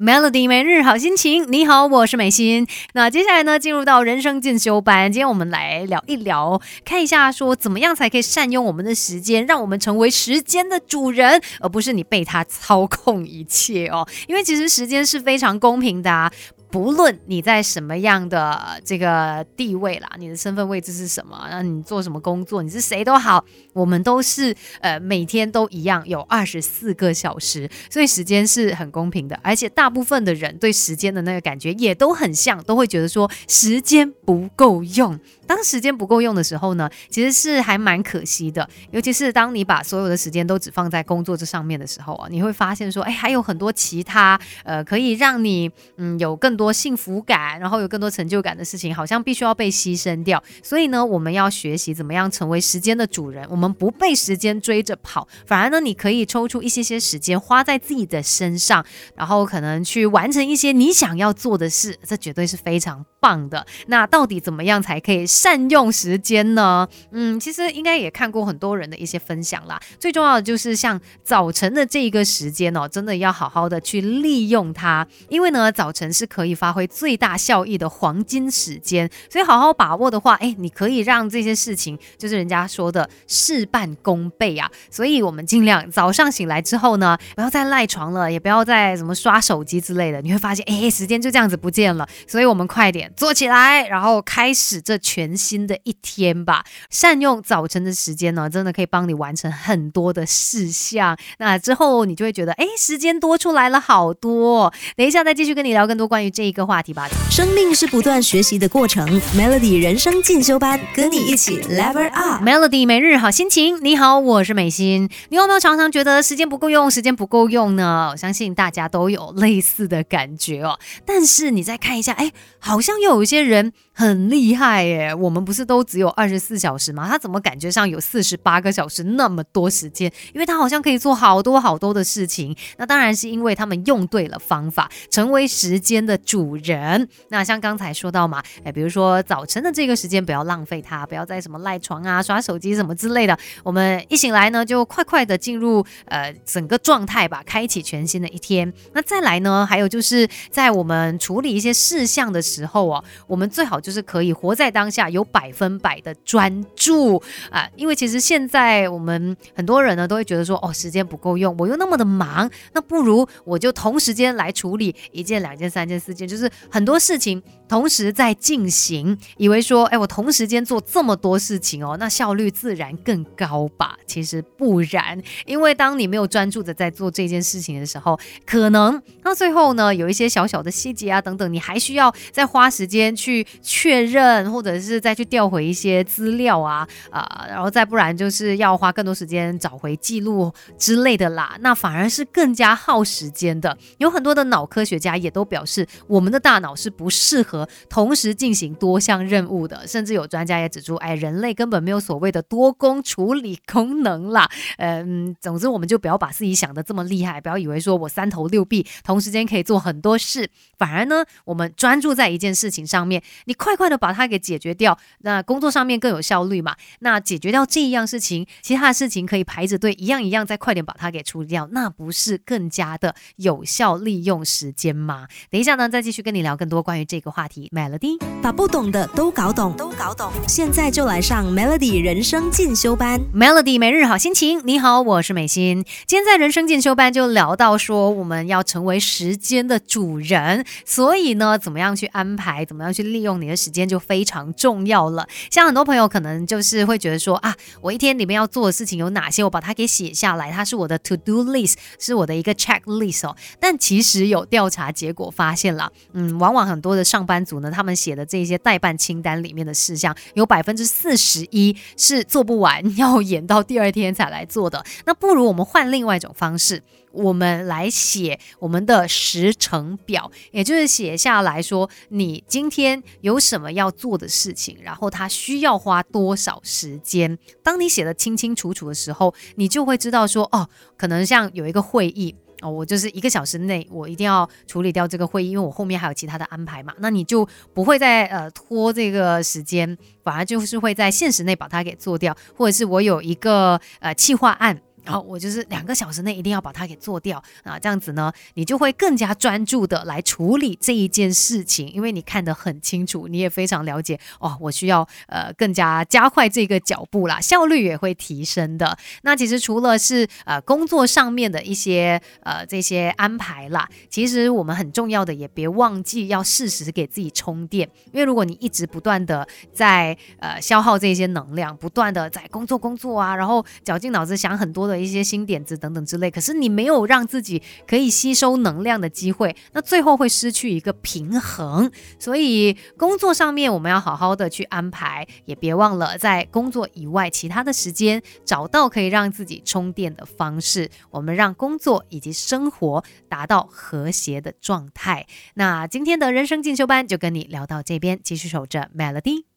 Melody 每日好心情，你好，我是美心。那接下来呢，进入到人生进修班，今天我们来聊一聊，看一下说怎么样才可以善用我们的时间，让我们成为时间的主人，而不是你被它操控一切哦。因为其实时间是非常公平的啊。不论你在什么样的这个地位啦，你的身份位置是什么，那你做什么工作，你是谁都好，我们都是呃每天都一样有二十四个小时，所以时间是很公平的，而且大部分的人对时间的那个感觉也都很像，都会觉得说时间不够用。当时间不够用的时候呢，其实是还蛮可惜的，尤其是当你把所有的时间都只放在工作这上面的时候啊，你会发现说，哎，还有很多其他呃可以让你嗯有更多幸福感，然后有更多成就感的事情，好像必须要被牺牲掉。所以呢，我们要学习怎么样成为时间的主人，我们不被时间追着跑，反而呢，你可以抽出一些些时间花在自己的身上，然后可能去完成一些你想要做的事，这绝对是非常棒的。那到底怎么样才可以？善用时间呢？嗯，其实应该也看过很多人的一些分享啦。最重要的就是像早晨的这一个时间哦，真的要好好的去利用它，因为呢，早晨是可以发挥最大效益的黄金时间。所以好好把握的话，哎，你可以让这些事情，就是人家说的事半功倍啊。所以我们尽量早上醒来之后呢，不要再赖床了，也不要再什么刷手机之类的。你会发现，哎，时间就这样子不见了。所以我们快点坐起来，然后开始这全。全新的一天吧，善用早晨的时间呢，真的可以帮你完成很多的事项。那之后你就会觉得，哎，时间多出来了好多。等一下再继续跟你聊更多关于这一个话题吧。生命是不断学习的过程，Melody 人生进修班，跟你一起 Level Up。Melody 每日好心情，你好，我是美心。你有没有常常觉得时间不够用，时间不够用呢？我相信大家都有类似的感觉哦。但是你再看一下，哎，好像又有一些人很厉害耶。我们不是都只有二十四小时吗？他怎么感觉上有四十八个小时那么多时间？因为他好像可以做好多好多的事情。那当然是因为他们用对了方法，成为时间的主人。那像刚才说到嘛，哎，比如说早晨的这个时间不要浪费它，不要再什么赖床啊、耍手机什么之类的。我们一醒来呢，就快快的进入呃整个状态吧，开启全新的一天。那再来呢，还有就是在我们处理一些事项的时候哦，我们最好就是可以活在当下。有百分百的专注啊，因为其实现在我们很多人呢都会觉得说，哦，时间不够用，我又那么的忙，那不如我就同时间来处理一件、两件、三件、四件，就是很多事情同时在进行，以为说，哎，我同时间做这么多事情哦，那效率自然更高吧？其实不然，因为当你没有专注的在做这件事情的时候，可能到最后呢，有一些小小的细节啊等等，你还需要再花时间去确认，或者是。是再去调回一些资料啊啊，然后再不然就是要花更多时间找回记录之类的啦，那反而是更加耗时间的。有很多的脑科学家也都表示，我们的大脑是不适合同时进行多项任务的，甚至有专家也指出，哎，人类根本没有所谓的多工处理功能啦。嗯，总之我们就不要把自己想的这么厉害，不要以为说我三头六臂，同时间可以做很多事，反而呢，我们专注在一件事情上面，你快快的把它给解决掉。那工作上面更有效率嘛？那解决掉这一样事情，其他的事情可以排着队，一样一样再快点把它给处理掉，那不是更加的有效利用时间吗？等一下呢，再继续跟你聊更多关于这个话题。Melody 把不懂的都搞懂，都搞懂，现在就来上 Melody 人生进修班。Melody 每日好心情，你好，我是美心。今天在人生进修班就聊到说，我们要成为时间的主人，所以呢，怎么样去安排，怎么样去利用你的时间就非常重。重要了，像很多朋友可能就是会觉得说啊，我一天里面要做的事情有哪些，我把它给写下来，它是我的 to do list，是我的一个 checklist 哦。但其实有调查结果发现了，嗯，往往很多的上班族呢，他们写的这些代办清单里面的事项，有百分之四十一是做不完，要演到第二天才来做的。那不如我们换另外一种方式。我们来写我们的时程表，也就是写下来说你今天有什么要做的事情，然后它需要花多少时间。当你写的清清楚楚的时候，你就会知道说哦，可能像有一个会议哦，我就是一个小时内我一定要处理掉这个会议，因为我后面还有其他的安排嘛。那你就不会再呃拖这个时间，反而就是会在现实内把它给做掉，或者是我有一个呃计划案。然后我就是两个小时内一定要把它给做掉啊，这样子呢，你就会更加专注的来处理这一件事情，因为你看得很清楚，你也非常了解哦，我需要呃更加加快这个脚步啦，效率也会提升的。那其实除了是呃工作上面的一些呃这些安排啦，其实我们很重要的也别忘记要适时给自己充电，因为如果你一直不断的在呃消耗这些能量，不断的在工作工作啊，然后绞尽脑汁想很多。的一些新点子等等之类，可是你没有让自己可以吸收能量的机会，那最后会失去一个平衡。所以工作上面我们要好好的去安排，也别忘了在工作以外其他的时间找到可以让自己充电的方式。我们让工作以及生活达到和谐的状态。那今天的人生进修班就跟你聊到这边，继续守着 Melody。